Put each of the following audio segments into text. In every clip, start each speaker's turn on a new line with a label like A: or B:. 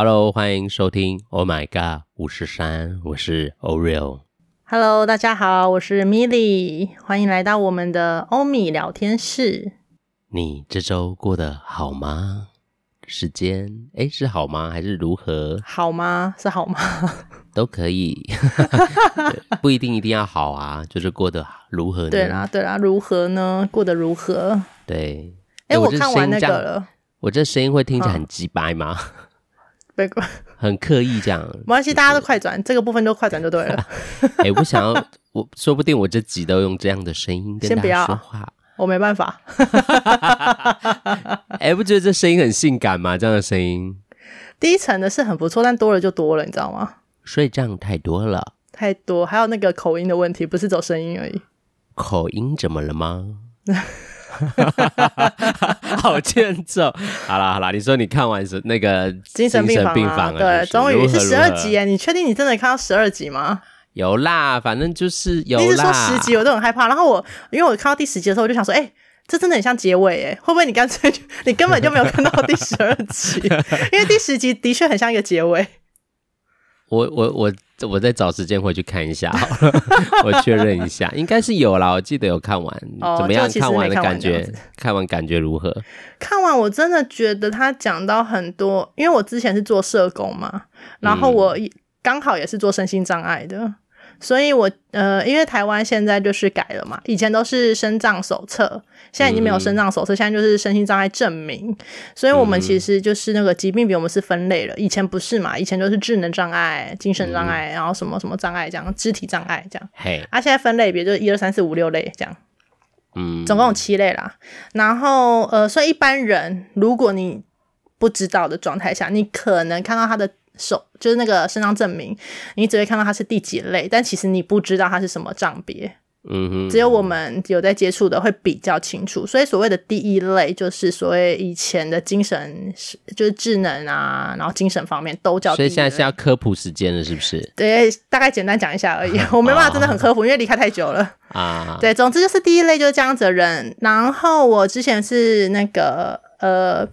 A: Hello，欢迎收听。Oh my God，五十三，我是 Oreo。
B: Hello，大家好，我是 Milly，欢迎来到我们的欧米聊天室。
A: 你这周过得好吗？时间哎，是好吗？还是如何？
B: 好吗？是好吗？
A: 都可以，不一定一定要好啊，就是过得如何呢？
B: 对啦，对啦，如何呢？过得如何？
A: 对。
B: 哎，我看完那个了。
A: 我这声音会听起来很鸡掰吗？很刻意这样，
B: 没关系，大家都快转，这个部分都快转就对了。
A: 哎、欸，我想要，我说不定我这集都用这样的声音跟大家说话，
B: 我没办法。
A: 哎、欸，不觉得这声音很性感吗？这样的声音，
B: 低沉的是很不错，但多了就多了，你知道吗？
A: 所以这样太多了，
B: 太多，还有那个口音的问题，不是走声音而已。
A: 口音怎么了吗？好欠揍！好啦好啦，你说你看完是那个
B: 精神病房啊？对，终于是十二集耶！你确定你真的看到十二集吗？
A: 有啦，反正就是有啦。
B: 你是说十集我都很害怕，然后我因为我看到第十集的时候，我就想说，哎、欸，这真的很像结尾哎，会不会你干脆 你根本就没有看到第十二集？因为第十集的确很像一个结尾。
A: 我我我。我再找时间回去看一下 好了，我确认一下，应该是有啦。我记得有看完，哦、怎么样？看完的感觉，看完感觉如何？
B: 看完我真的觉得他讲到很多，因为我之前是做社工嘛，然后我刚好也是做身心障碍的。所以我，我呃，因为台湾现在就是改了嘛，以前都是身障手册，现在已经没有身障手册，嗯、现在就是身心障碍证明。所以，我们其实就是那个疾病比我们是分类了，以前不是嘛，以前就是智能障碍、精神障碍，然后什么什么障碍这样，肢体障碍这样。嘿，啊，现在分类别就是一二三四五六类这样，嗯，总共有七类啦。然后，呃，所以一般人如果你不知道的状态下，你可能看到他的。手就是那个身障证明，你只会看到他是第几类，但其实你不知道他是什么障别。嗯哼，只有我们有在接触的会比较清楚。所以所谓的第一类，就是所谓以前的精神，就是智能啊，然后精神方面都叫。所以
A: 现在是要科普时间了，是不是？
B: 对，大概简单讲一下而已。我没办法真的很科普，因为离开太久了 啊。对，总之就是第一类就是这样子的人。然后我之前是那个呃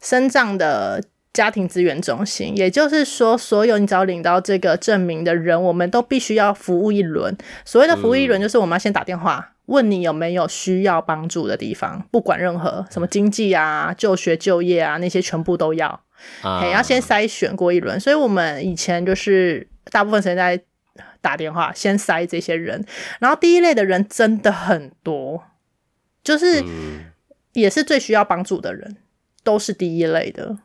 B: 生长的。家庭资源中心，也就是说，所有你只要领到这个证明的人，我们都必须要服务一轮。所谓的服务一轮，就是我们要先打电话问你有没有需要帮助的地方，不管任何什么经济啊、就学、就业啊那些，全部都要。啊，要先筛选过一轮。所以我们以前就是大部分时间在打电话，先筛这些人。然后第一类的人真的很多，就是也是最需要帮助的人，都是第一类的。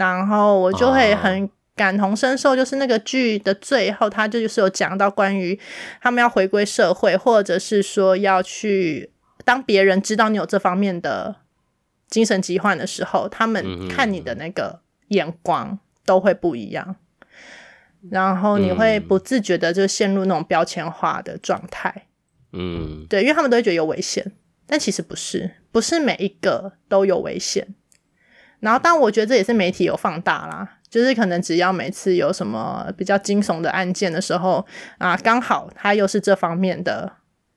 B: 然后我就会很感同身受，就是那个剧的最后，他就是有讲到关于他们要回归社会，或者是说要去当别人知道你有这方面的精神疾患的时候，他们看你的那个眼光都会不一样，然后你会不自觉的就陷入那种标签化的状态。嗯，对，因为他们都会觉得有危险，但其实不是，不是每一个都有危险。然后，但我觉得这也是媒体有放大啦，就是可能只要每次有什么比较惊悚的案件的时候啊，刚好他又是这方面的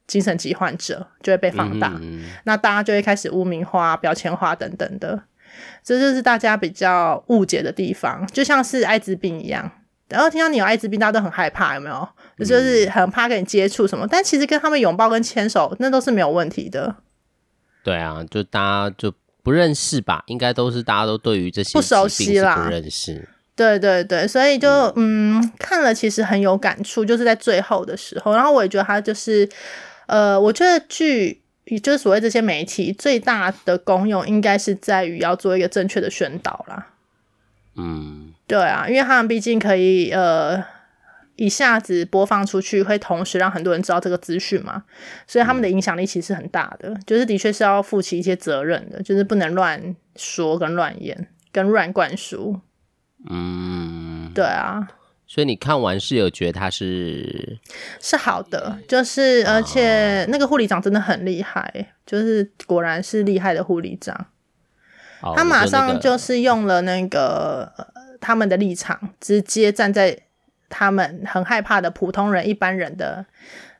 B: 精神疾患者，就会被放大，嗯、那大家就会开始污名化、标签化等等的，这就是大家比较误解的地方，就像是艾滋病一样，然后听到你有艾滋病，大家都很害怕，有没有？就是很怕跟你接触什么，但其实跟他们拥抱跟牵手，那都是没有问题的。
A: 对啊，就大家就。不认识吧？应该都是大家都对于这些
B: 不熟悉啦，
A: 不认识。
B: 对对对，所以就嗯，嗯，看了其实很有感触，就是在最后的时候。然后我也觉得他就是，呃，我觉得剧也就是所谓这些媒体最大的功用，应该是在于要做一个正确的宣导啦。嗯，对啊，因为他们毕竟可以呃。一下子播放出去，会同时让很多人知道这个资讯嘛，所以他们的影响力其实很大的，就是的确是要负起一些责任的，就是不能乱说、跟乱言、跟乱灌输。嗯，对啊。
A: 所以你看完是有觉得他是
B: 是好的，就是而且那个护理长真的很厉害，就是果然是厉害的护理长。他马上就是用了那个他们的立场，直接站在。他们很害怕的普通人、一般人的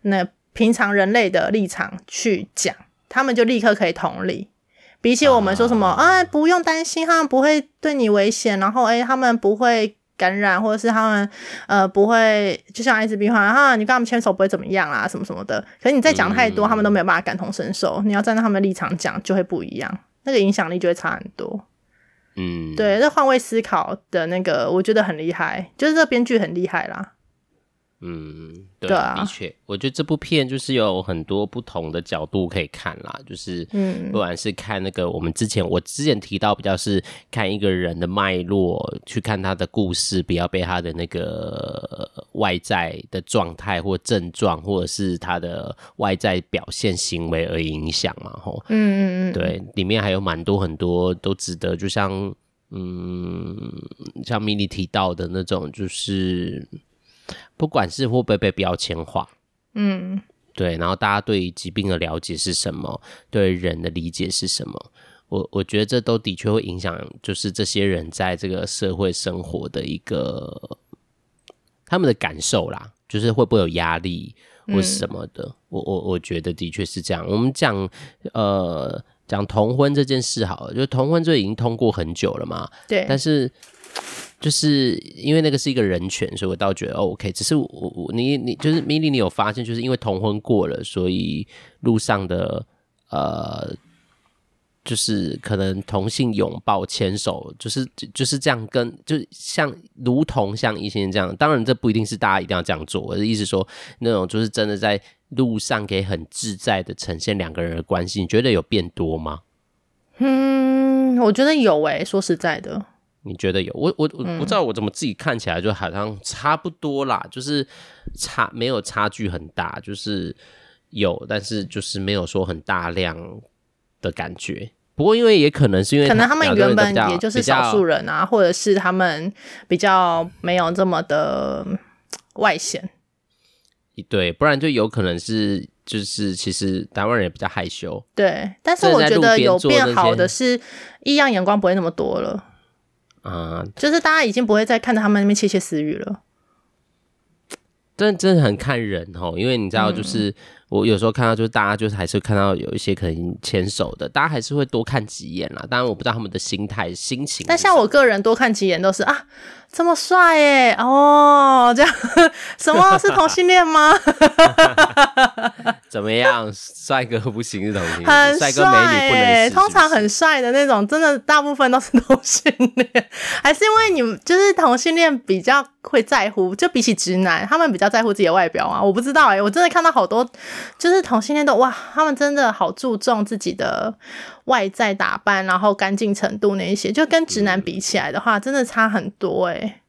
B: 那平常人类的立场去讲，他们就立刻可以同理，比起我们说什么，哎、啊，不用担心，他们不会对你危险，然后哎，他们不会感染，或者是他们呃不会，就像艾滋病患啊，你跟他们牵手不会怎么样啊，什么什么的。可是你再讲太多，嗯、他们都没有办法感同身受。你要站在他们的立场讲，就会不一样，那个影响力就会差很多。
A: 嗯，
B: 对，这换位思考的那个，我觉得很厉害，就是这编剧很厉害啦。
A: 嗯，对，对啊，的确，我觉得这部片就是有很多不同的角度可以看啦，就是，嗯，不管是看那个我们之前我之前提到比较是看一个人的脉络，去看他的故事，不要被他的那个外在的状态或症状，或者是他的外在表现行为而影响嘛，吼，
B: 嗯嗯嗯，
A: 对，里面还有蛮多很多都值得，就像，嗯，像米莉提到的那种，就是。不管是会不会被标签化，
B: 嗯，
A: 对，然后大家对于疾病的了解是什么，对人的理解是什么，我我觉得这都的确会影响，就是这些人在这个社会生活的一个他们的感受啦，就是会不会有压力或是什么的，嗯、我我我觉得的确是这样。我们讲呃讲同婚这件事好了，就同婚这已经通过很久了嘛，
B: 对，
A: 但是。就是因为那个是一个人权，所以我倒觉得 OK。只是我我你你就是米莉，你有发现，就是因为同婚过了，所以路上的呃，就是可能同性拥抱牵手，就是就是这样跟，就像如同像异性恋这样。当然，这不一定是大家一定要这样做。我的意思说，那种就是真的在路上可以很自在的呈现两个人的关系，你觉得有变多吗？
B: 嗯，我觉得有诶、说实在的。
A: 你觉得有？我我我不知道，我怎么自己看起来就好像差不多啦，嗯、就是差没有差距很大，就是有，但是就是没有说很大量的感觉。不过因为也可能是因为
B: 可能他们原本也就是少数人啊，或者是他们比较没有这么的外显。
A: 对，不然就有可能是就是其实台湾人也比较害羞。
B: 对，但是我觉得有变好的是异样眼光不会那么多了。
A: 啊，
B: 就是大家已经不会再看着他们那边窃窃私语了。
A: 真真的很看人哦，因为你知道，就是。嗯我有时候看到，就是大家就是还是看到有一些可能牵手的，大家还是会多看几眼啦。当然，我不知道他们的心态、心情。
B: 但像我个人多看几眼都是啊，这么帅耶，哦，这样 什么是同性恋吗？
A: 怎么样，帅哥不行是同性恋，
B: 很
A: 帅哥美女不能。
B: 通常很帅的那种，真的大部分都是同性恋，还是因为你们就是同性恋比较会在乎，就比起直男，他们比较在乎自己的外表啊。我不知道哎，我真的看到好多。就是同性恋的哇，他们真的好注重自己的外在打扮，然后干净程度那一些，就跟直男比起来的话，嗯、真的差很多哎、欸。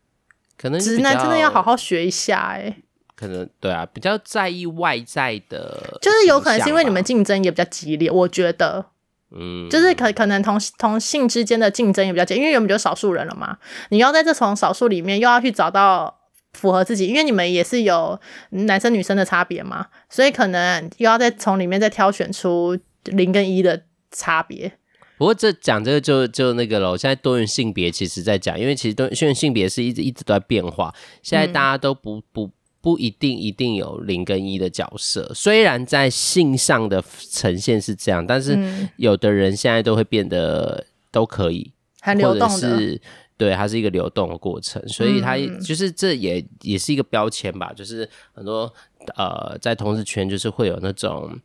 A: 可能
B: 直男真的要好好学一下哎、欸。
A: 可能对啊，比较在意外在的，
B: 就是有可能是因为你们竞争也比较激烈，我觉得，嗯，就是可可能同同性之间的竞争也比较激烈，因为原本就少数人了嘛，你要在这从少数里面又要去找到。符合自己，因为你们也是有男生女生的差别嘛，所以可能又要再从里面再挑选出零跟一的差别。
A: 不过这讲这个就就那个了，现在多元性别其实在讲，因为其实多元性别是一直一直都在变化，现在大家都不不不一定一定有零跟一的角色，虽然在性上的呈现是这样，但是有的人现在都会变得都可以，
B: 很流动
A: 的。是对，它是一个流动的过程，所以它就是这也、嗯、也是一个标签吧。就是很多呃，在同志圈就是会有那种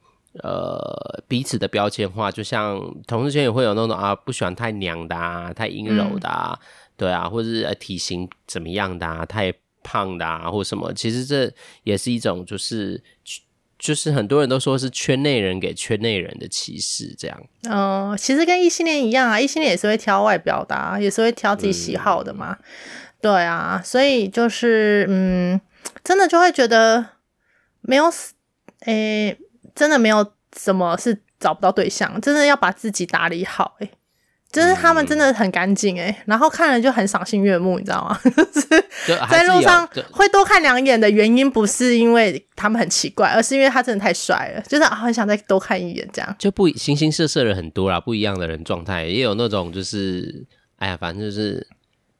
A: 呃彼此的标签化，就像同事圈也会有那种啊不喜欢太娘的啊，太阴柔的啊，嗯、对啊，或者是体型怎么样的啊，太胖的啊，或什么。其实这也是一种就是。就是很多人都说是圈内人给圈内人的歧视，这样。
B: 嗯、呃，其实跟异性恋一样啊，异性恋也是会挑外表的，啊，也是会挑自己喜好的嘛。嗯、对啊，所以就是嗯，真的就会觉得没有，诶、欸，真的没有什么是找不到对象，真的要把自己打理好，欸，诶。就是他们真的很干净哎，然后看了就很赏心悦目，你知道吗？就是 在路上会多看两眼的原因，不是因为他们很奇怪，而是因为他真的太帅了，就是很想再多看一眼这样。
A: 就不形形色色的很多啦，不一样的人状态，也有那种就是，哎呀，反正就是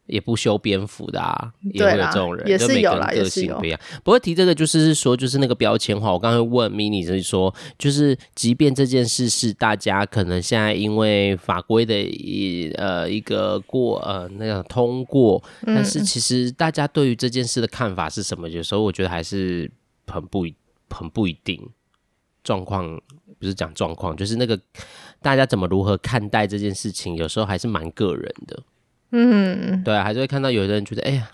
A: 也不修边幅的啊，也会有这种人，
B: 也是有啦，
A: 个性不一样。不过提这个就是说，就是那个标签化。我刚才问 mini 就是说，就是即便这件事是大家可能现在因为法规的一呃一个过呃那个通过，但是其实大家对于这件事的看法是什么？有时候我觉得还是很不很不一定。状况不是讲状况，就是那个大家怎么如何看待这件事情，有时候还是蛮个人的。嗯，对啊，还是会看到有的人觉得，哎呀，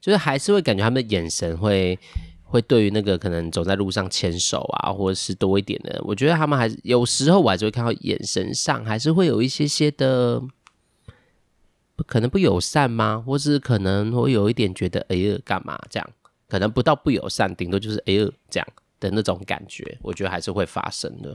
A: 就是还是会感觉他们的眼神会会对于那个可能走在路上牵手啊，或者是多一点的，我觉得他们还是有时候我还是会看到眼神上还是会有一些些的，可能不友善吗？或是可能会有一点觉得，哎呀，干嘛这样？可能不到不友善，顶多就是哎呀这样的那种感觉，我觉得还是会发生的。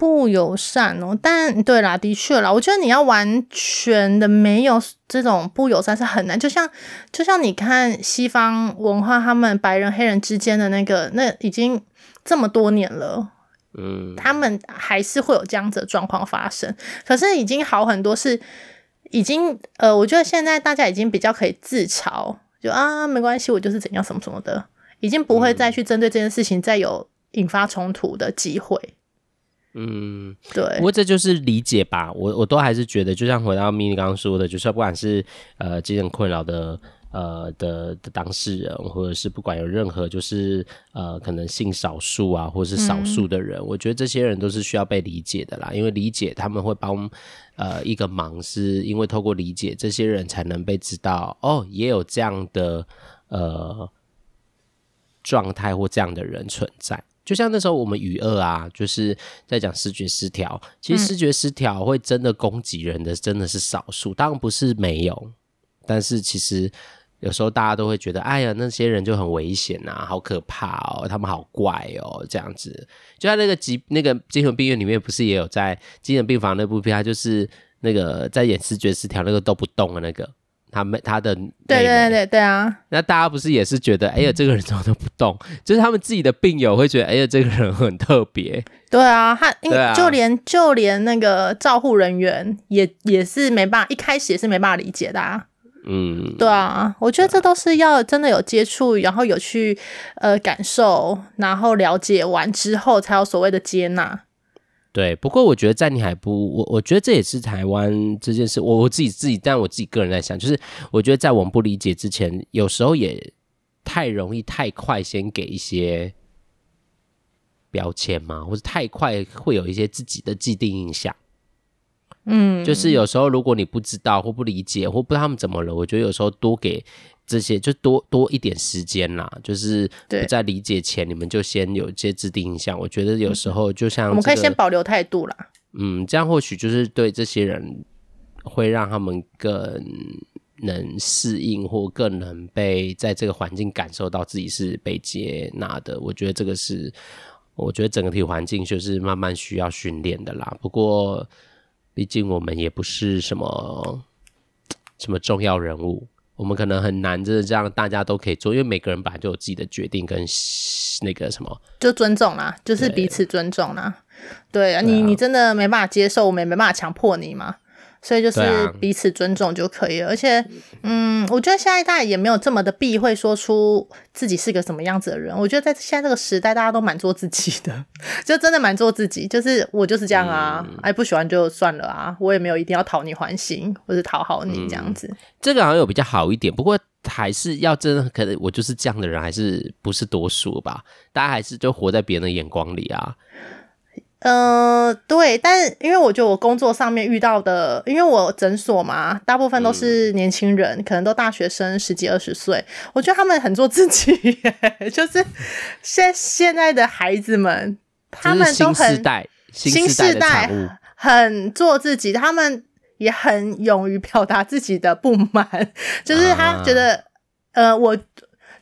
B: 不友善哦，但对啦，的确啦，我觉得你要完全的没有这种不友善是很难。就像就像你看西方文化，他们白人黑人之间的那个，那已经这么多年了，嗯，他们还是会有这样子的状况发生。可是已经好很多，是已经呃，我觉得现在大家已经比较可以自嘲，就啊没关系，我就是怎样什么什么的，已经不会再去针对这件事情再有引发冲突的机会。
A: 嗯，对，不过这就是理解吧。我我都还是觉得，就像回到 mini 刚刚说的，就是不管是呃精神困扰的呃的的当事人，或者是不管有任何就是呃可能性少数啊，或是少数的人，嗯，我觉得这些人都是需要被理解的啦。因为理解他们会帮呃一个忙，是因为透过理解，这些人才能被知道哦，也有这样的呃状态或这样的人存在。就像那时候我们与恶啊，就是在讲视觉失调。其实视觉失调会真的攻击人的，真的是少数，当然不是没有。但是其实有时候大家都会觉得，哎呀，那些人就很危险啊，好可怕哦，他们好怪哦，这样子。就在那个疾那个精神病院里面，不是也有在精神病房那部片，他就是那个在演视觉失调那个都不动的那个。他们他的
B: 对对对对啊，
A: 那大家不是也是觉得，哎呀，这个人怎么都不动？就是他们自己的病友会觉得，哎呀，这个人很特别。
B: 对啊，他因为就连就连那个照护人员也也是没办法，一开始也是没办法理解的啊。嗯，对啊，我觉得这都是要真的有接触，然后有去呃感受，然后了解完之后，才有所谓的接纳。
A: 对，不过我觉得在你还不，我我觉得这也是台湾这件事，我我自己自己，但我自己个人在想，就是我觉得在我们不理解之前，有时候也太容易太快先给一些标签嘛，或者太快会有一些自己的既定印象。嗯，就是有时候如果你不知道或不理解或不知道他们怎么了，我觉得有时候多给。这些就多多一点时间啦，就是不在理解前，你们就先有一些制定印象。我觉得有时候就像、这个、
B: 我们可以先保留态度啦。
A: 嗯，这样或许就是对这些人会让他们更能适应，或更能被在这个环境感受到自己是被接纳的。我觉得这个是，我觉得整个体环境就是慢慢需要训练的啦。不过，毕竟我们也不是什么什么重要人物。我们可能很难，就是这样，大家都可以做，因为每个人本来就有自己的决定跟那个什么，
B: 就尊重啦，就是彼此尊重啦。对啊，你你真的没办法接受，我们也没办法强迫你嘛。所以就是彼此尊重就可以了，啊、而且，嗯，我觉得下一代也没有这么的避讳说出自己是个什么样子的人。我觉得在现在这个时代，大家都蛮做自己的，就真的蛮做自己。就是我就是这样啊，嗯、哎，不喜欢就算了啊，我也没有一定要讨你欢心或者讨好你这样子、嗯。
A: 这个好像有比较好一点，不过还是要真的，可能我就是这样的人，还是不是多数吧？大家还是就活在别人的眼光里啊。
B: 嗯、呃，对，但因为我觉得我工作上面遇到的，因为我诊所嘛，大部分都是年轻人，嗯、可能都大学生，十几二十岁。我觉得他们很做自己，就是现现在的孩子们，他们都很新世代，新世代很做自己，他们也很勇于表达自己的不满，就是他觉得，啊、呃，我。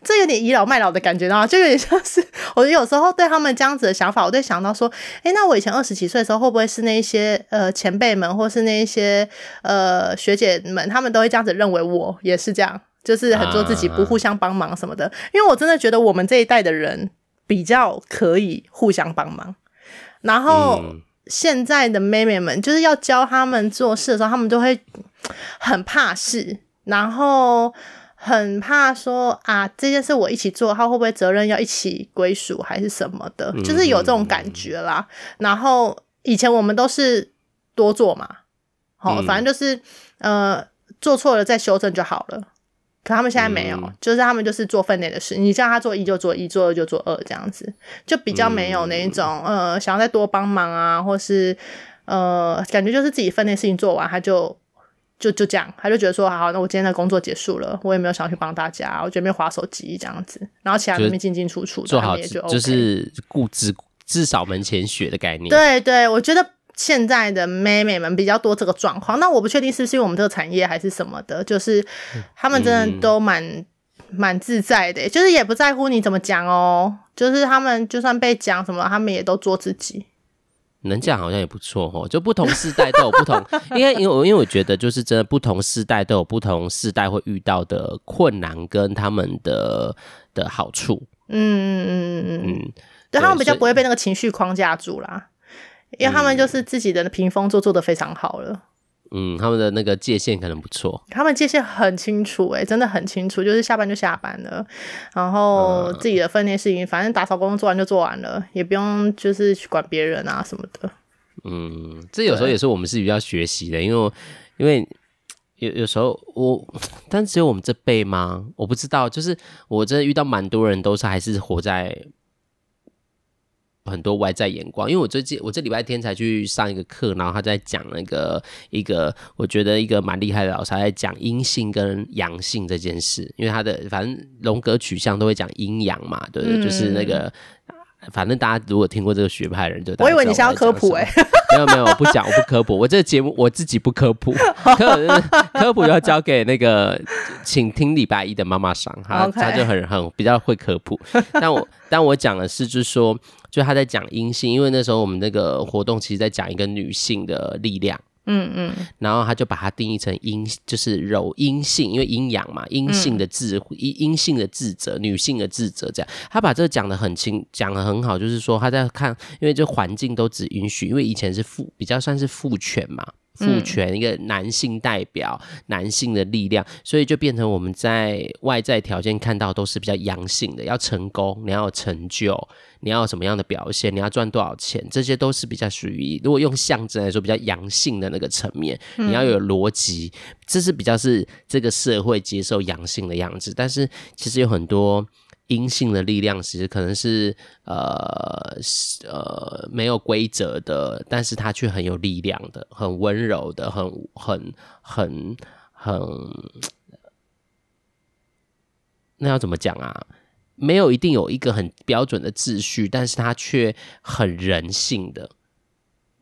B: 这有点倚老卖老的感觉，然后就有点像是 我有时候对他们这样子的想法，我就想到说，诶，那我以前二十几岁的时候，会不会是那一些呃前辈们，或是那一些呃学姐们，他们都会这样子认为我也是这样，就是很做自己，不互相帮忙什么的。因为我真的觉得我们这一代的人比较可以互相帮忙，然后现在的妹妹们就是要教他们做事的时候，他们都会很怕事。然后很怕说啊，这件事我一起做，他会不会责任要一起归属还是什么的，就是有这种感觉啦。然后以前我们都是多做嘛，好，反正就是呃做错了再修正就好了。可他们现在没有，就是他们就是做分内的事，你叫他做一就做一，做二就做二，这样子就比较没有那一种呃想要再多帮忙啊，或是呃感觉就是自己分内事情做完他就。就就这样，他就觉得说，好，那我今天的工作结束了，我也没有想要去帮大家，我觉得没有滑手机这样子，然后其他人进进出出，
A: 做好
B: 也就、OK、
A: 就是顾至至少门前雪的概念。
B: 对对，我觉得现在的妹妹们比较多这个状况，那我不确定是不是因为我们这个产业还是什么的，就是他们真的都蛮蛮、嗯、自在的，就是也不在乎你怎么讲哦，就是他们就算被讲什么，他们也都做自己。
A: 能这样好像也不错哦，就不同世代都有不同，因为因为因为我觉得就是真的不同世代都有不同世代会遇到的困难跟他们的的好处。嗯嗯嗯嗯嗯嗯，
B: 对，他们比较不会被那个情绪框架住啦，因为他们就是自己的屏风做做的非常好了。
A: 嗯，他们的那个界限可能不错，
B: 他们界限很清楚，欸，诶，真的很清楚，就是下班就下班了，然后自己的分内事情，反正打扫工作做完就做完了，也不用就是去管别人啊什么的。
A: 嗯，这有时候也是我们是比较学习的，因为因为有有时候我，但只有我们这辈吗？我不知道，就是我真的遇到蛮多人都是还是活在。很多外在眼光，因为我最近我这礼拜天才去上一个课，然后他在讲那个一个我觉得一个蛮厉害的老师，他在讲阴性跟阳性这件事，因为他的反正荣格取向都会讲阴阳嘛，对不对？嗯、就是那个。反正大家如果听过这个学派的人，就我
B: 以为你是要科普哎、欸，
A: 没有没有，我不讲，我不科普，我这个节目我自己不科普，科科普要交给那个请听礼拜一的妈妈上，他 Okay. 他就很很比较会科普，但我但我讲的是就是说，就她在讲阴性，因为那时候我们那个活动其实在讲一个女性的力量。嗯嗯，然后他就把它定义成阴，就是柔阴性，因为阴阳嘛，阴性的智慧，阴阴性的智者，女性的智者，这样，他把这个讲得很清，讲得很好，就是说他在看，因为这环境都只允许，因为以前是父，比较算是父权嘛。父权一个男性代表，男性的力量，所以就变成我们在外在条件看到都是比较阳性的，要成功，你要有成就，你要有什么样的表现，你要赚多少钱，这些都是比较属于，如果用象征来说，比较阳性的那个层面，你要有逻辑，这是比较是这个社会接受阳性的样子，但是其实有很多。阴性的力量其实可能是呃呃没有规则的，但是它却很有力量的，很温柔的，很很很很，那要怎么讲啊？没有一定有一个很标准的秩序，但是它却很人性的。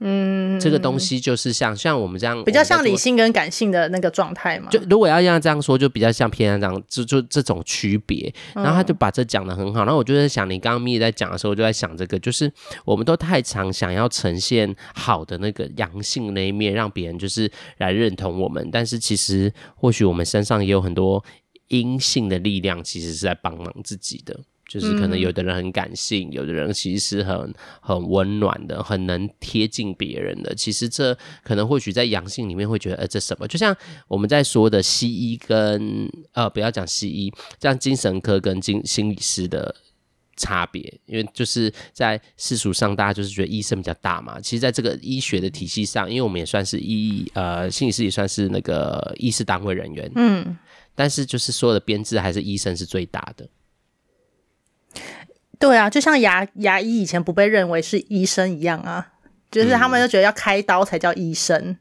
A: 嗯，这个东西就是像像我们这样
B: 比较像理性跟感性的那个状态嘛。
A: 就如果要让这样说，就比较像偏向这样，就就这种区别。然后他就把这讲的很好。然后我就在想，你刚刚咪咪在讲的时候，我就在想这个，就是我们都太常想要呈现好的那个阳性那一面，让别人就是来认同我们。但是其实或许我们身上也有很多阴性的力量，其实是在帮忙自己的。就是可能有的人很感性，嗯、有的人其实是很很温暖的，很能贴近别人的。其实这可能或许在阳性里面会觉得，呃，这什么？就像我们在说的西医跟呃，不要讲西医，像精神科跟精心理师的差别，因为就是在世俗上，大家就是觉得医生比较大嘛。其实，在这个医学的体系上，因为我们也算是医呃，心理师也算是那个医师单位人员，嗯，但是就是所有的编制还是医生是最大的。
B: 对啊，就像牙牙医以前不被认为是医生一样啊，就是他们就觉得要开刀才叫医生，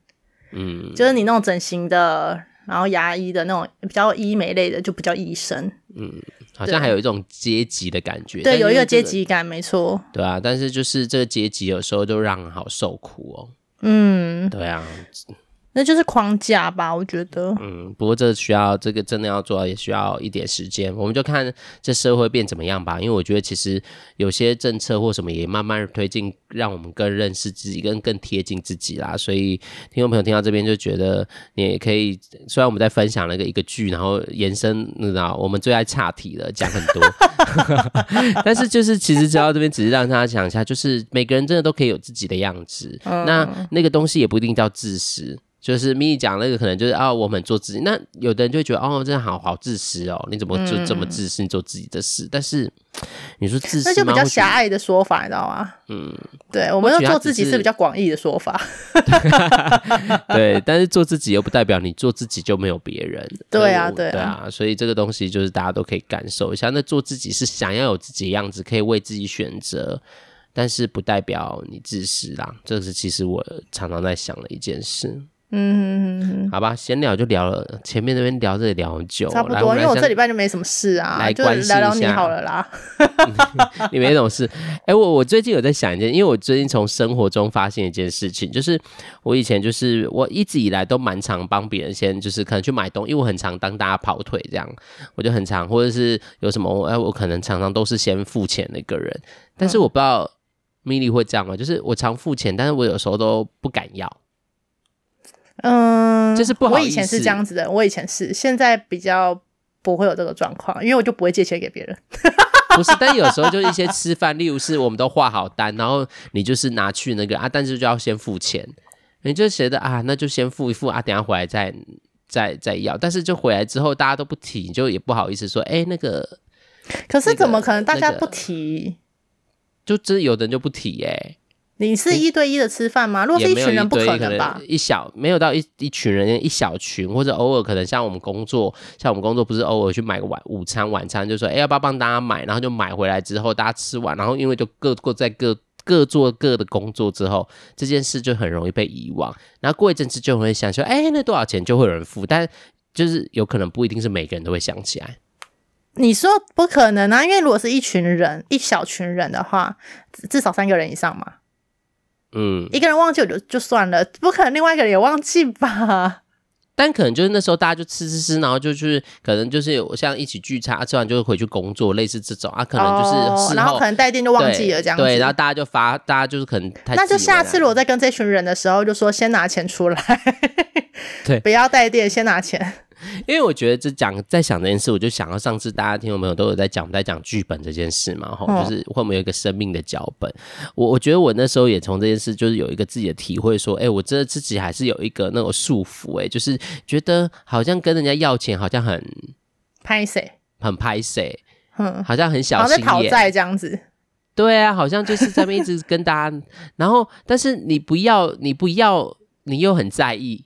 B: 嗯，就是你那种整形的，然后牙医的那种比较医美类的就不叫医生，
A: 嗯，好像还有一种阶级的感觉，
B: 对，有一个阶级感，没错，
A: 对啊，但是就是这个阶级有时候就让人好受苦哦，嗯，对啊。
B: 那就是框架吧，我觉得。
A: 嗯，不过这需要这个真的要做，也需要一点时间。我们就看这社会变怎么样吧。因为我觉得其实有些政策或什么也慢慢推进，让我们更认识自己，更更贴近自己啦。所以听众朋友听到这边就觉得，你也可以。虽然我们在分享那个一个剧，然后延伸，你知道我们最爱岔题了，讲很多。但是就是其实只要这边只是让大家想一下，就是每个人真的都可以有自己的样子。嗯、那那个东西也不一定叫自私。就是 Milly 讲那个，可能就是啊，我们做自己。那有的人就会觉得，哦，真的好好自私哦，你怎么就这么自私？你做自己的事。嗯、但是你说自私，
B: 那就比较狭隘的说法，你知道吗？嗯，对，我们要做自己是比较广义的说法。
A: 对，但是做自己又不代表你做自己就没有别人。
B: 对啊，对啊，
A: 对啊，所以这个东西就是大家都可以感受一下。那做自己是想要有自己的样子，可以为自己选择。但是不代表你自私啦，这是其实我常常在想的一件事。嗯哼哼哼，好吧，闲聊就聊了，前面那边聊这里聊很久，
B: 差不多，因为我这礼拜就没什么事啊，来关心聊聊你好了啦。
A: 你没什么事，哎、欸，我我最近有在想一件，因为我最近从生活中发现一件事情，就是我以前就是我一直以来都蛮常帮别人先，就是可能去买东西，因为我很常当大家跑腿这样，我就很常，或者是有什么，哎，我可能常常都是先付钱的一个人，但是我不知道。Milly 会这样吗？就是我常付钱，但是我有时候都不敢要。
B: 嗯，
A: 就是不好意思。
B: 我以前是这样子的，我以前是，现在比较不会有这个状况，因为我就不会借钱给别人。
A: 不是，但有时候就一些吃饭，例如是我们都画好单，然后你就是拿去那个啊，但是就要先付钱，你就觉得啊，那就先付一付啊，等下回来再再再要。但是就回来之后，大家都不提，你就也不好意思说，哎、欸，那个。
B: 可是怎么可能大家不提？那个
A: 就真有的人就不提哎、欸。
B: 你是一对一的吃饭吗？如果是一群人，不可能吧？
A: 一小没有到一一群人，一小群，或者偶尔可能像我们工作，像我们工作不是偶尔去买个晚午餐、晚餐，就说哎、欸、要不要帮大家买，然后就买回来之后大家吃完，然后因为就各各在各各做各的工作之后，这件事就很容易被遗忘。然后过一阵子就会想说，哎、欸，那多少钱就会有人付，但就是有可能不一定是每个人都会想起来。
B: 你说不可能啊，因为如果是一群人，一小群人的话，至少三个人以上嘛。嗯，一个人忘记我就就算了，不可能另外一个人也忘记吧？
A: 但可能就是那时候大家就吃吃吃，然后就去，可能就是有像一起聚餐，吃完就会回去工作，类似这种啊，可能就是、哦，
B: 然后可能带电就忘记了这样子。
A: 对，然后大家就发，大家就是可能太。
B: 那就下次如果再跟这群人的时候，就说先拿钱出来，
A: 对，
B: 不要带电，先拿钱。
A: 因为我觉得这讲在想这件事，我就想到上次大家听众朋友都有在讲在讲剧本这件事嘛，哈、哦，就是会不会有一个生命的脚本？我我觉得我那时候也从这件事就是有一个自己的体会，说，哎、欸，我真的自己还是有一个那种束缚，哎，就是觉得好像跟人家要钱好像很
B: 拍谁，
A: 很拍谁，嗯，好像很小心眼，
B: 讨债这样子。
A: 对啊，好像就是在那边一直跟大家，然后但是你不要，你不要，你又很在意，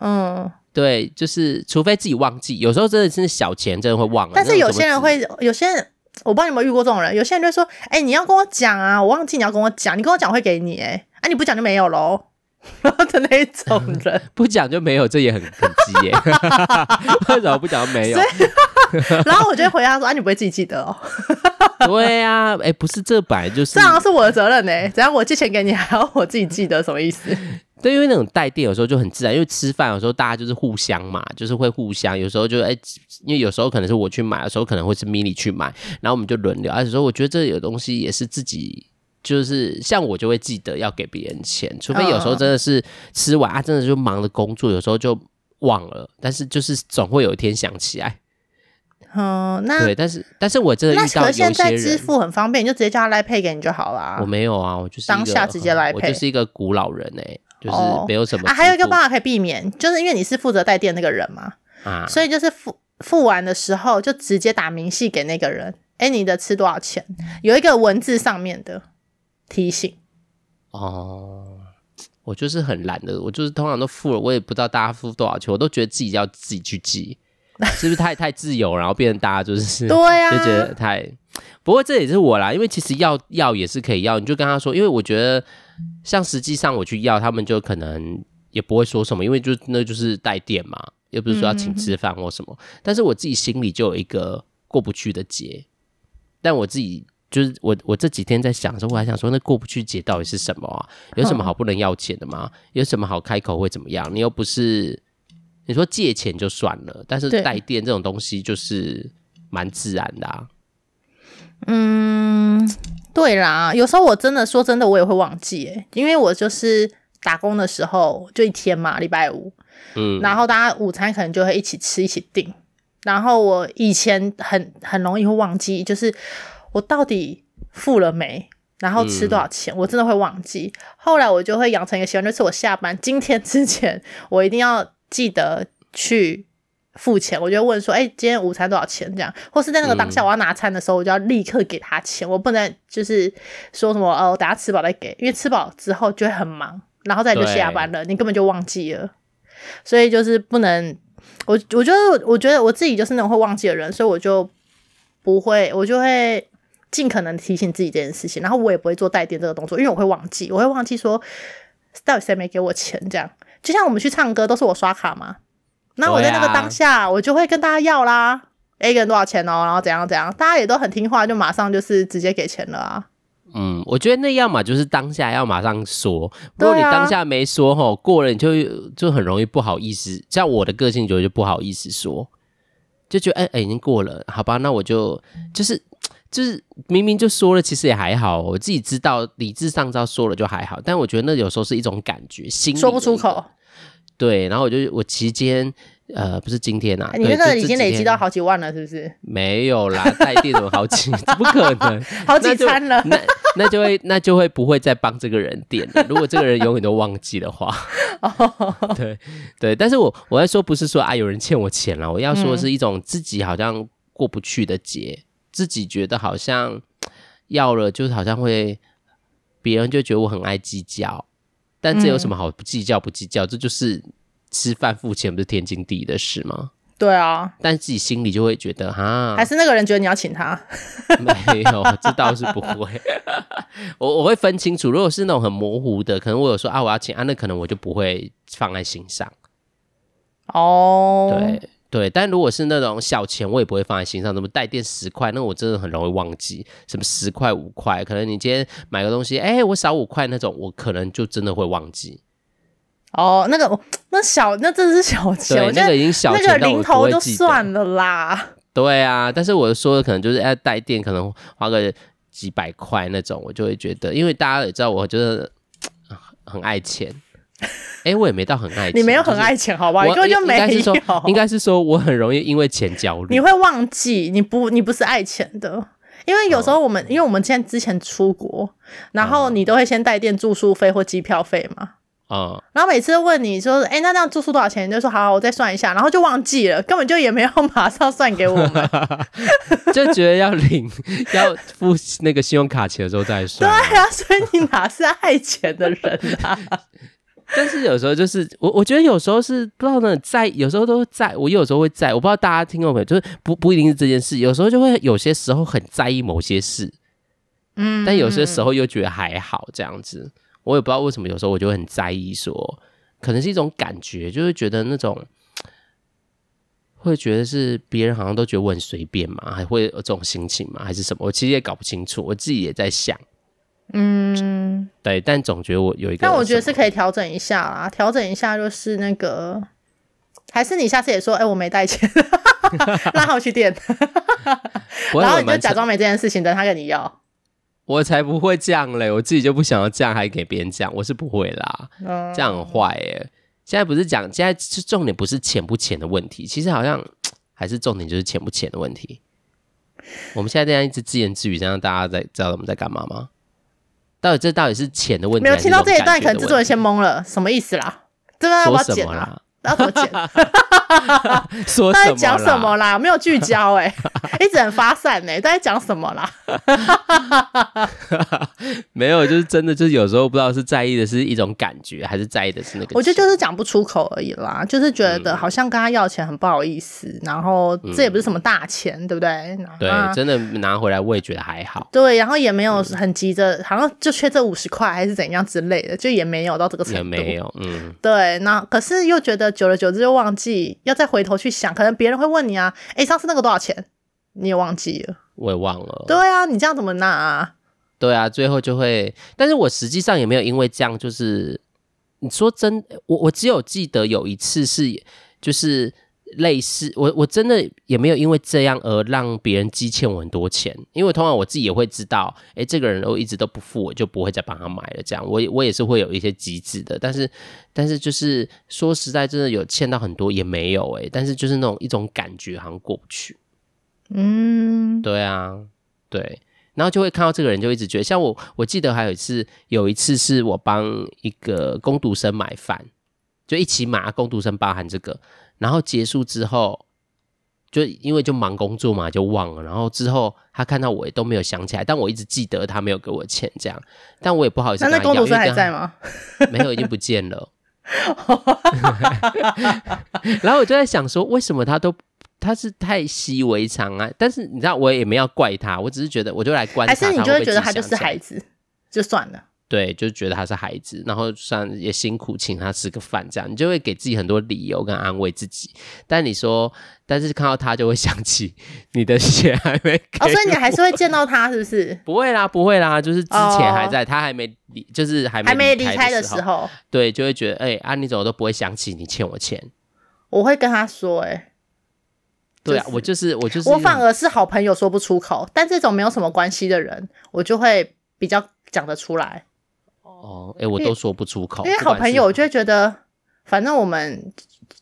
A: 嗯。对，就是除非自己忘记，有时候真的是小钱真的会忘了。
B: 但是有些人会，有些人我不知道你有没有遇过这种人，有些人就说：“哎、欸，你要跟我讲啊，我忘记你要跟我讲，你跟我讲会给你，哎，啊你不讲就没有喽。”的那一种人，
A: 不讲就没有，这也很很急耶。为什么不讲就没有？
B: 然后我就会回答说：“啊，你不会自己记得哦。”
A: 对呀、啊，哎，不是这本来就是，
B: 这好像是我的责任呢。只要我借钱给你，还要我自己记得，什么意思？
A: 对，因为那种带电有时候就很自然，因为吃饭有时候大家就是互相嘛，就是会互相。有时候就哎，因为有时候可能是我去买，有时候可能会是 Milly 去买，然后我们就轮流。而且说，我觉得这有东西也是自己，就是像我就会记得要给别人钱，除非有时候真的是吃完啊，真的就忙着工作，有时候就忘了。但是就是总会有一天想起来。
B: 哦，那
A: 对，但是但是我真的遇到有些人，
B: 现在支付很方便，你就直接叫他来 pay 给你就好了。
A: 我没有啊，我就是
B: 当下直接来
A: 我就是一个古老人哎、欸。就是没有什么、
B: 哦、啊，还有一个办法可以避免，就是因为你是负责带电那个人嘛，啊，所以就是付付完的时候就直接打明细给那个人，哎，你的吃多少钱？有一个文字上面的提醒。
A: 哦，我就是很懒的，我就是通常都付了，我也不知道大家付多少钱，我都觉得自己要自己去记，是不是太太自由，然后变成大家就是
B: 对呀、啊，
A: 就觉得太。不过这也是我啦，因为其实要要也是可以要，你就跟他说，因为我觉得。像实际上我去要，他们就可能也不会说什么，因为就那就是带电嘛，又不是说要请吃饭或什么。嗯。但是我自己心里就有一个过不去的结。但我自己就是我，我这几天在想的时候，我还想说，那过不去结到底是什么啊？有什么好不能要钱的吗？有什么好开口会怎么样？你又不是你说借钱就算了，但是带电这种东西就是蛮自然的啊。
B: 嗯。对啦，有时候我真的说真的，我也会忘记诶，因为我就是打工的时候就一天嘛，礼拜五，嗯，然后大家午餐可能就会一起吃，一起订，然后我以前很很容易会忘记，就是我到底付了没，然后吃多少钱，嗯、我真的会忘记。后来我就会养成一个习惯，就是我下班今天之前，我一定要记得去付钱。我就问说：“哎、今天午餐多少钱？”这样，或是在那个当下我要拿餐的时候，我就要立刻给他钱。我不能就是说什么哦，等下吃饱再给，因为吃饱之后就会很忙，然后再就下班了，你根本就忘记了。所以就是不能，我我觉得我觉得我自己就是那种会忘记的人，所以我就不会，我就会。尽可能提醒自己这件事情，然后我也不会做带电这个动作，因为我会忘记，我会忘记说到底谁没给我钱这样。就像我们去唱歌都是我刷卡嘛，那我在那个当下我就会跟大家要啦，哎、啊，一个人多少钱哦，然后怎样怎样，大家也都很听话，就马上就是直接给钱了啊。
A: 嗯，我觉得那要么就是当下要马上说，如果你当下没说吼，过了你就就很容易不好意思。像我的个性就就不好意思说，就觉得哎哎已经过了，好吧，那我就就是。就是明明就说了，其实也还好。我自己知道，理智上知道说了就还好。但我觉得那有时候是一种感觉，
B: 说不出口。
A: 对，然后我就我期间呃，不是今天呐、啊，
B: 你那个已经累积到好几万了，是不是？
A: 没有啦，带电怎么好几？不可能，
B: 好几餐了。
A: 那那就会那就会不会再帮这个人点了。如果这个人永远都忘记的话，对对。但是我我在说不是说啊，有人欠我钱了，我要说的是一种自己好像过不去的结。自己觉得好像 要了，就是好像会别人就觉得我很爱计较，但这有什么好不计较不计较？嗯、这就是吃饭付钱不是天经地义的事吗？
B: 对啊，
A: 但自己心里就会觉得哈，
B: 还是那个人觉得你要请他？
A: 没有，这倒是不会。我我会分清楚，如果是那种很模糊的，可能我有说啊我要请啊，那可能我就不会放在心上。
B: 哦，
A: 对。对，但如果是那种小钱，我也不会放在心上。什么带电十块，那我真的很容易忘记。什么十块、五块，可能你今天买个东西，哎，我少五块那种，我可能就真的会忘记。
B: 哦，那个那小，那真的是小钱，
A: 对，那个已经小钱，那个
B: 零头就算了啦。
A: 对啊，但是我说的可能就是要带电，可能花个几百块那种，我就会觉得，因为大家也知道，我就是 很爱钱。哎、欸，我也没到很爱钱，
B: 你没有很爱钱，好不好？我根本就没有。应该是说，
A: 应该是说我很容易因为钱焦虑。
B: 你会忘记，你不，你不是爱钱的，因为有时候我们，哦、因为我们现在之前出国，然后你都会先带点住宿费或机票费嘛。啊、嗯。然后每次问你说，哎、欸，那这样住宿多少钱？你就说好，好，我再算一下，然后就忘记了，根本就也没有马上算给我们，
A: 就觉得要领要付那个信用卡钱的时候再算。
B: 对啊，所以你哪是爱钱的人啊？
A: 但是有时候就是我，我觉得有时候是不知道呢，在有时候都在，我有时候会在，我不知道大家听过没有，就是不不一定是这件事，有时候就会有些时候很在意某些事，嗯，但有些时候又觉得还好这样子，我也不知道为什么有时候我就很在意说，说可能是一种感觉，就是觉得那种会觉得是别人好像都觉得我很随便嘛，还会有这种心情嘛，还是什么？我其实也搞不清楚，我自己也在想。嗯，对，但总觉得我有一个，
B: 但我觉得是可以调整一下啦，调整一下就是那个，还是你下次也说，哎、欸，我没带钱，让他去垫，然后你就假装没这件事情，等他跟你要，
A: 我才不会这样嘞，我自己就不想要这样，还给别人讲，我是不会啦，嗯、这样很坏耶。现在不是讲，现在是重点不是钱不钱的问题，其实好像还是重点就是钱不钱的问题。我们现在这样一直自言自语，这样大家在知道我们在干嘛吗？到底这到底是钱的问题？
B: 没有听到这一段，可能制作人先懵了，什么意思啦？对吧？我要剪啦。然后怎么剪？
A: 说什么？
B: 讲什么啦？没有聚焦哎、欸，一直很发散呢、欸，在讲什么啦？
A: 没有，就是真的，就是有时候不知道是在意的是一种感觉，还是在意的是那个。
B: 我觉得就是讲不出口而已啦，就是觉得好像跟他要钱很不好意思，嗯、然后这也不是什么大钱，对不对？
A: 对，真的拿回来我也觉得还好。
B: 对，然后也没有很急着，嗯、好像就缺这五十块还是怎样之类的，就也没有到这个程度。也
A: 没有，嗯，
B: 对，那可是又觉得。久了久之又忘记，要再回头去想，可能别人会问你啊，哎、欸，上次那个多少钱？你也忘记了，
A: 我也忘了。
B: 对啊，你这样怎么拿啊？
A: 对啊，最后就会，但是我实际上也没有因为这样，就是你说真，我我只有记得有一次是，就是。类似我我真的也没有因为这样而让别人积欠我很多钱，因为通常我自己也会知道，诶、欸，这个人都一直都不付，我就不会再帮他买了。这样，我我也是会有一些机制的，但是但是就是说实在，真的有欠到很多也没有诶、欸，但是就是那种一种感觉好像过不去。嗯，对啊，对，然后就会看到这个人，就一直觉得，像我，我记得还有一次，有一次是我帮一个工读生买饭，就一起买，工读生包含这个，然后结束之后，就因为就忙工作嘛，就忘了，然后之后他看到我也都没有想起来，但我一直记得他没有给我钱，这样，但我也不好意思。
B: 那那工读生还在吗？
A: 没有，已经不见了。然后我就在想说，为什么他都？他是太习以为常啊，但是你知道，我也没要怪他，我只是觉得，我就来观察他。
B: 还是你就会觉得他就是孩子，就算了。
A: 对，就觉得他是孩子，然后算也辛苦请他吃个饭，这样你就会给自己很多理由跟安慰自己。但你说，但是看到他就会 想起你的血还没。
B: 哦，所以你还是会见到他，是不是？
A: 不会啦，不会啦，就是之前还在，哦、他还没离，就是还没还没离开的时候，对，就会觉得，哎、欸，啊，你怎么都不会想起你欠我钱？
B: 我会跟他说、欸，哎。
A: 对啊，我就是我就是
B: 我反而是好朋友说不出口，但这种没有什么关系的人，我就会比较讲得出来。
A: 哦，哎、欸，我都说不出口，
B: 因为好朋友，我就会觉得，反正我们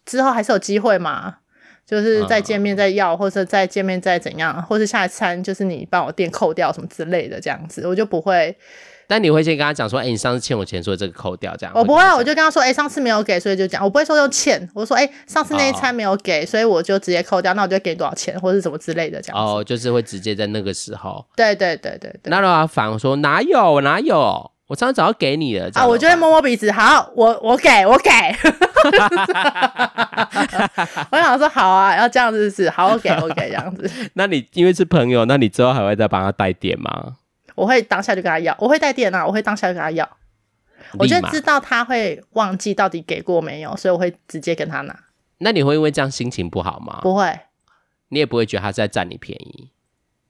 B: 之后还是有机会嘛，就是再见面再要，嗯、或者再见面再怎样，或是下一餐就是你帮我店扣掉什么之类的这样子，我就不会。
A: 但你会先跟他讲说，哎、欸，你上次欠我钱，所以这个扣掉，这样。
B: 我不会，我就跟他说，哎、欸，上次没有给，所以就讲，我不会说用欠，我说，哎、欸，上次那一餐没有给，哦、所以我就直接扣掉，那我就给你多少钱，或者什么之类的，这样。
A: 哦，就是会直接在那个时候。
B: 对对对对对。
A: 那他反而说哪有哪有，我上次早就给你了。啊，
B: 我就会摸摸鼻子，好，我我给我给。我 想说好啊，要这样子是好，我给我给这样子。
A: 那你因为是朋友，那你之后还会再帮他带点吗？
B: 我会当下就跟他要，我会带电啊，我会当下就跟他要。我就知道他会忘记到底给过没有，所以我会直接跟他拿。
A: 那你会因为这样心情不好吗？
B: 不会，
A: 你也不会觉得他在占你便宜。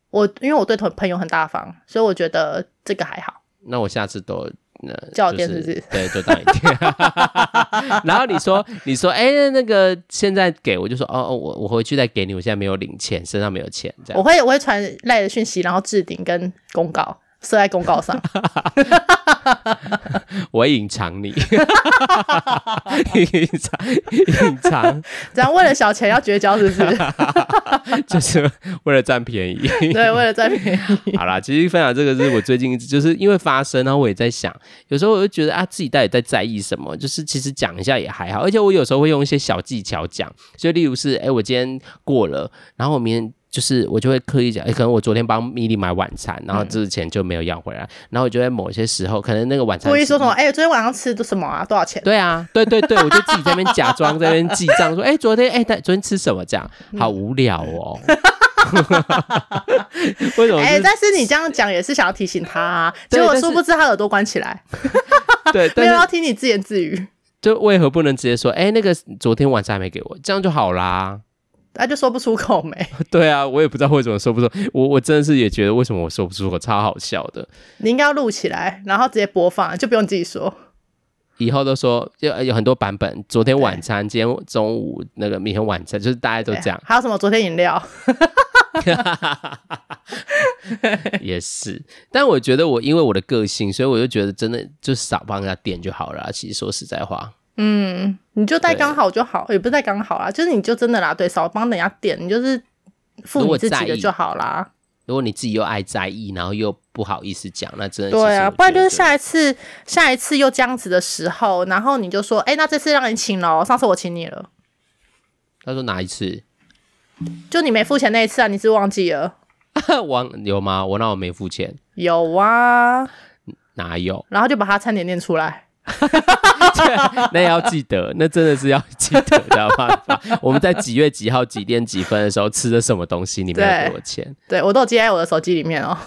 B: 我因为我对朋朋友很大方，所以我觉得这个还好。
A: 那我下次都。那
B: 叫我电视机，
A: 对，就当一天。然后你说，你说，哎、欸，那个现在给我，就说，哦哦，我我回去再给你，我现在没有领钱，身上没有钱，这样。
B: 我会我会传赖的讯息，然后置顶跟公告。设在公告上，
A: 我隐藏你，隐藏隐藏，
B: 这样为了小钱要绝交是不是？
A: 就是为了占便宜，
B: 对，为了占便宜。
A: 好啦，其实分享这个是我最近就是因为发生，然后我也在想，有时候我就觉得啊，自己到底在在意什么？就是其实讲一下也还好，而且我有时候会用一些小技巧讲，就例如是，哎、欸，我今天过了，然后我明天。就是我就会刻意讲，哎，可能我昨天帮米莉买晚餐，然后之前就没有要回来，嗯、然后我就在某些时候，可能那个晚餐故
B: 意说什么，哎，昨天晚上吃的什么啊？多少钱？
A: 对啊，对对对，我就自己在那边假装在那边记账，说，哎，昨天，哎，昨天吃什么？这样好无聊哦。为什么？哎，
B: 但是你这样讲也是想要提醒他啊，结果殊不知他耳朵关起来，
A: 对，
B: 没有要听你自言自语，
A: 就为何不能直接说，哎，那个昨天晚餐还没给我，这样就好啦。
B: 他就说不出口没？
A: 对啊，我也不知道为什么说不出。我我真的是也觉得为什么我说不出口，超好笑的。
B: 你应该要录起来，然后直接播放，就不用自己说。
A: 以后都说，有有很多版本。昨天晚餐，今天中午那个，明天晚餐，就是大家都这样。
B: 还有什么？昨天饮料。
A: 也是，但我觉得我因为我的个性，所以我就觉得真的就少帮人家点就好了。其实说实在话。
B: 嗯，你就带刚好就好，也不是带刚好啦，就是你就真的啦，对，少帮人家点，你就是付你自己的就好啦。
A: 如果你自己又爱在意，然后又不好意思讲，那真的
B: 对啊，不然就是下一次，下一次又这样子的时候，然后你就说，哎、欸，那这次让你请了，上次我请你了。
A: 他说哪一次？
B: 就你没付钱那一次啊，你是，是忘记了？
A: 忘有吗？我那我没付钱。
B: 有啊，
A: 哪有？
B: 然后就把他餐点念出来。
A: 那要记得，那真的是要记得，知道吗？我们在几月几号几点几分的时候吃的什么东西？你没有给我钱？
B: 对，我都记在我的手机里面哦。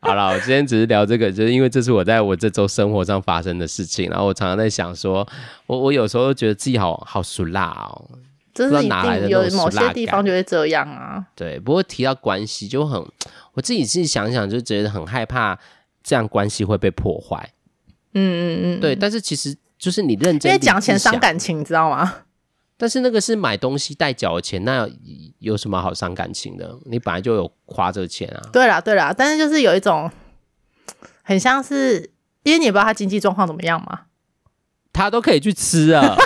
A: 好了，我今天只是聊这个，就是因为这是我在我这周生活上发生的事情。然后我常常在想说，我我有时候觉得自己好好俗辣哦，
B: 真是一定有某些地方就会这样啊。
A: 对，不过提到关系就很，我自己自己想想就觉得很害怕，这样关系会被破坏。
B: 嗯嗯嗯，
A: 对，但是其实就是你认真，
B: 因为讲钱伤感情，你知道吗？
A: 但是那个是买东西代缴的钱，那有什么好伤感情的？你本来就有花这钱啊。
B: 对啦对啦，但是就是有一种很像是，因为你也不知道他经济状况怎么样嘛，
A: 他都可以去吃啊，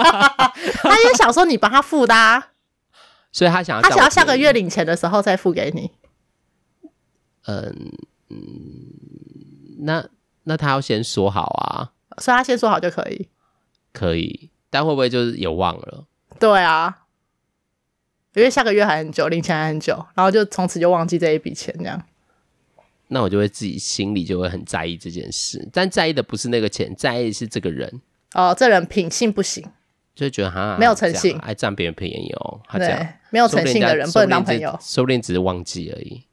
B: 他也想说你帮他付的啊，
A: 所以他想要，
B: 他想要下个月领钱的时候再付给你。
A: 嗯嗯，那那他要先说好啊，
B: 所以他先说好就可以，
A: 可以，但会不会就是也忘了？
B: 对啊，因为下个月还很久，领钱还很久，然后就从此就忘记这一笔钱，这样。
A: 那我就会自己心里就会很在意这件事，但在意的不是那个钱，在意的是这个人。
B: 哦，这人品性不行，
A: 就会觉得哈，
B: 没有诚信，
A: 爱占别人便宜哦。他这样
B: 没有诚信的人不能当朋友，
A: 说不定只是忘记而已。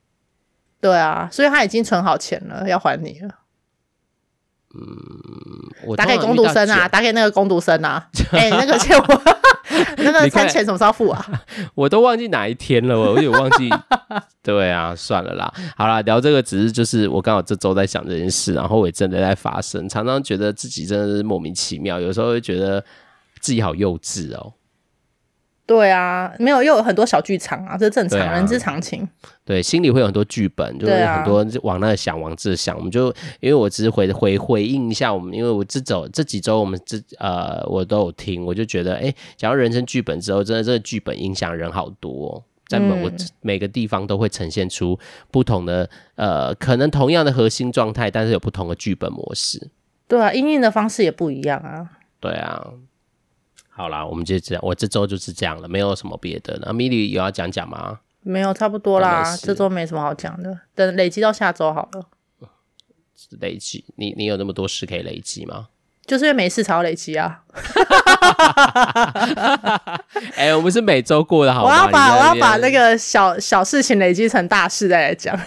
B: 对啊，所以他已经存好钱了，要还你了。
A: 嗯，我
B: 打给工读生啊，打给那个工读生啊，哎、欸，那个钱我。那个餐钱什么时候付啊？
A: 我都忘记哪一天了，我有点忘记。对啊，算了啦。好啦，聊这个只是就是我刚好这周在想这件事，然后也真的在发生，常常觉得自己真的是莫名其妙，有时候会觉得自己好幼稚哦。
B: 对啊，没有，又有很多小剧场啊，这正常，啊、人之常情。
A: 对，心里会有很多剧本，就是很多往那想，往这想。我们就因为我只是回回回应一下我们，因为我这周这几周我们这呃我都有听，我就觉得哎，讲到人生剧本之后，真的这个剧本影响人好多，哦，在每我每个地方都会呈现出不同的呃，可能同样的核心状态，但是有不同的剧本模式。
B: 对啊，因应的方式也不一样啊。
A: 对啊。好啦，我们就这样。我这周就是这样了，没有什么别的。那米莉有要讲讲吗？
B: 没有，差不多啦。这周没什么好讲的，等累积到下周好了。
A: 累积？你你有那么多事可以累积吗？
B: 就是因为没事才要累积啊。
A: 哎、欸，我们是每周过的好吗？
B: 我要把我要把那个小小事情累积成大事再来讲。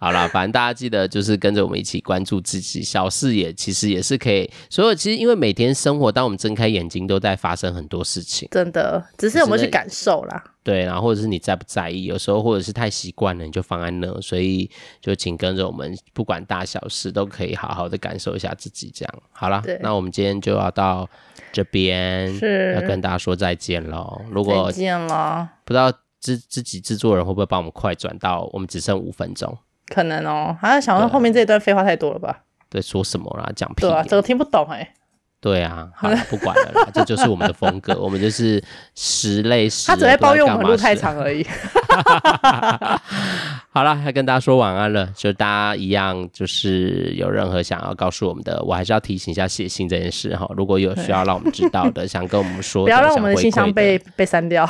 A: 好了，反正大家记得就是跟着我们一起关注自己，小事也其实也是可以。所以其实因为每天生活，当我们睁开眼睛，都在发生很多事情。
B: 真的，只是我们去感受啦。
A: 对，然后或者是你在不在意，有时候或者是太习惯了，你就放在那。所以就请跟着我们，不管大小事，都可以好好的感受一下自己。这样好了，那我们今天就要到这边，是要跟大家说再见喽。如果再见了，不知道自自己制作人会不会帮我们快转到我们只剩五分钟。
B: 可能哦，好像想说后面这一段废话太多了吧？
A: 在，说什么啦？讲屁？
B: 对啊，这个听不懂哎、欸。
A: 对啊，好了，不管了啦，这就是我们的风格，我们就是十类十。
B: 他只会抱怨我们路太长而已。
A: 好了，要跟大家说晚安了，就大家一样，就是有任何想要告诉我们的，我还是要提醒一下写信这件事哈。如果有需要让我们知道的，想跟我们说的，不
B: 要让我们的信箱被被删掉。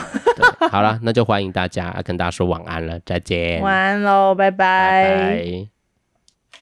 A: 好了，那就欢迎大家跟大家说晚安了，再见。
B: 晚安喽，拜拜。
A: 拜拜。